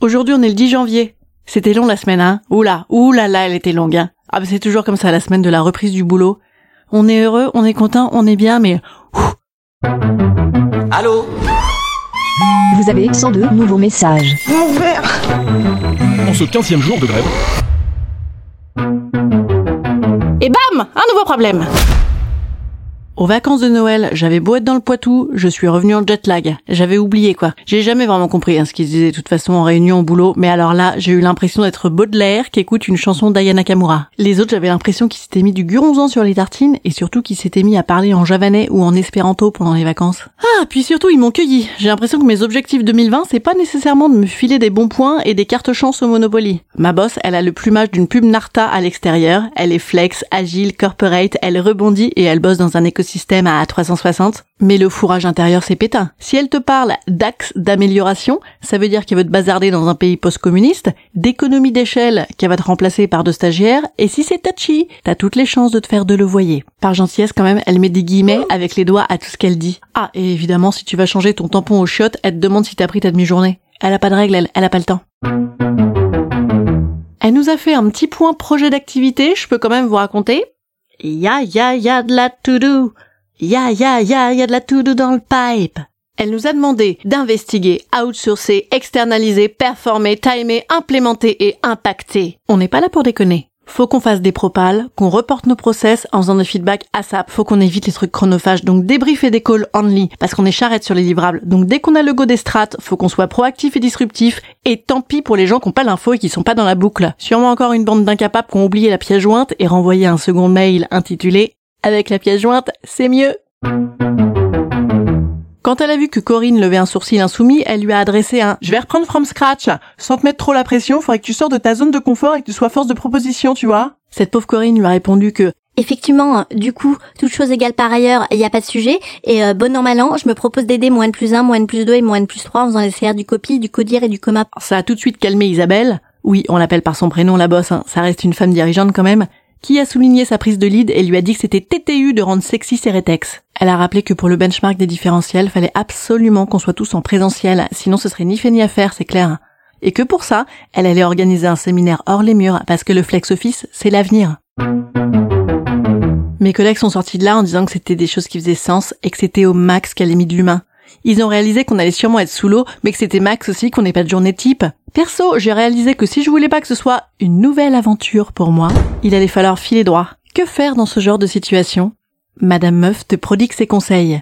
Aujourd'hui, on est le 10 janvier. C'était long la semaine, hein. Oula, oula là, elle était longue, hein. Ah bah c'est toujours comme ça, la semaine de la reprise du boulot. On est heureux, on est content, on est bien, mais... Allô Vous avez 102 nouveaux messages. En ce 15e jour de grève, Et bam! Un nouveau problème aux vacances de Noël, j'avais beau être dans le Poitou, je suis revenu en jet lag. J'avais oublié quoi. J'ai jamais vraiment compris hein, ce qu'ils disaient de toute façon en réunion au boulot, mais alors là, j'ai eu l'impression d'être Baudelaire qui écoute une chanson d'Ayana Kamura. Les autres, j'avais l'impression qu'ils s'étaient mis du guronzan sur les tartines et surtout qu'ils s'étaient mis à parler en javanais ou en espéranto pendant les vacances. Ah, puis surtout, ils m'ont cueilli. J'ai l'impression que mes objectifs 2020, c'est pas nécessairement de me filer des bons points et des cartes chance au Monopoly. Ma boss, elle a le plumage d'une pub Narta à l'extérieur, elle est flex, agile, corporate, elle rebondit et elle bosse dans un écosystème système à 360, mais le fourrage intérieur c'est pétain. Si elle te parle d'axe d'amélioration, ça veut dire qu'elle veut te bazarder dans un pays post-communiste, d'économie d'échelle qu'elle va te remplacer par deux stagiaires, et si c'est touchy, t'as toutes les chances de te faire de le voyer. Par gentillesse quand même, elle met des guillemets avec les doigts à tout ce qu'elle dit. Ah, et évidemment, si tu vas changer ton tampon au chiottes, elle te demande si t'as pris ta demi-journée. Elle a pas de règles, elle, elle a pas le temps. Elle nous a fait un petit point projet d'activité, je peux quand même vous raconter. Ya ya ya de la to-do. Ya ya ya ya de la to-do dans le pipe. Elle nous a demandé d'investiguer, outsourcer, externaliser, performer, timer, implémenter et impacter. On n'est pas là pour déconner. Faut qu'on fasse des propales, qu'on reporte nos process en faisant des feedbacks ASAP. Faut qu'on évite les trucs chronophages, donc débriefer des calls only, parce qu'on est charrette sur les livrables. Donc dès qu'on a le go des strates, faut qu'on soit proactif et disruptif. Et tant pis pour les gens qui n'ont pas l'info et qui sont pas dans la boucle. Sûrement encore une bande d'incapables qui ont oublié la pièce jointe et renvoyé un second mail intitulé Avec la pièce jointe, c'est mieux. Quand elle a vu que Corinne levait un sourcil insoumis, elle lui a adressé un Je vais reprendre from scratch. Sans te mettre trop la pression, faudrait que tu sors de ta zone de confort et que tu sois force de proposition, tu vois. Cette pauvre Corinne lui a répondu que Effectivement, du coup, toute chose égale par ailleurs, il n'y a pas de sujet. Et euh, bon an mal an, je me propose d'aider moins de plus 1, moins de plus 2 et moins de plus 3 en faisant les CR du copil, du codir et du coma. ça a tout de suite calmé Isabelle. Oui, on l'appelle par son prénom la bosse, hein. ça reste une femme dirigeante quand même qui a souligné sa prise de lead et lui a dit que c'était TTU de rendre sexy ses rétex. Elle a rappelé que pour le benchmark des différentiels, fallait absolument qu'on soit tous en présentiel, sinon ce serait ni fait ni à faire, c'est clair. Et que pour ça, elle allait organiser un séminaire hors les murs, parce que le flex office, c'est l'avenir. Mes collègues sont sortis de là en disant que c'était des choses qui faisaient sens et que c'était au max qu'elle ait mis de l'humain. Ils ont réalisé qu'on allait sûrement être sous l'eau, mais que c'était max aussi qu'on n'ait pas de journée type. Perso, j'ai réalisé que si je voulais pas que ce soit une nouvelle aventure pour moi, il allait falloir filer droit. Que faire dans ce genre de situation? Madame Meuf te prodigue ses conseils.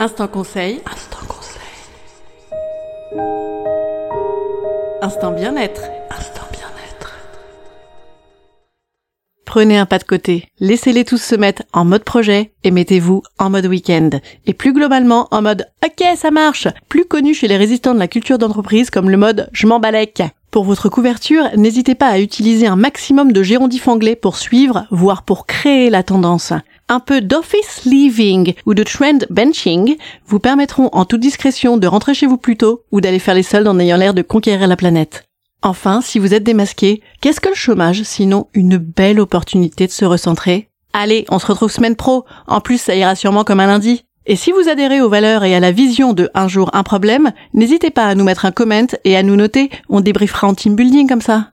Instant conseil. Instant conseil. Instant bien-être. Instant bien-être. Prenez un pas de côté, laissez-les tous se mettre en mode projet et mettez-vous en mode week-end. Et plus globalement en mode OK, ça marche, plus connu chez les résistants de la culture d'entreprise comme le mode je m'en balèque. Pour votre couverture, n'hésitez pas à utiliser un maximum de gérondifs anglais pour suivre, voire pour créer la tendance. Un peu d'office leaving ou de trend benching vous permettront en toute discrétion de rentrer chez vous plus tôt ou d'aller faire les soldes en ayant l'air de conquérir la planète. Enfin, si vous êtes démasqué, qu'est-ce que le chômage sinon une belle opportunité de se recentrer? Allez, on se retrouve semaine pro. En plus, ça ira sûrement comme un lundi. Et si vous adhérez aux valeurs et à la vision de un jour un problème, n'hésitez pas à nous mettre un comment et à nous noter. On débriefera en team building comme ça.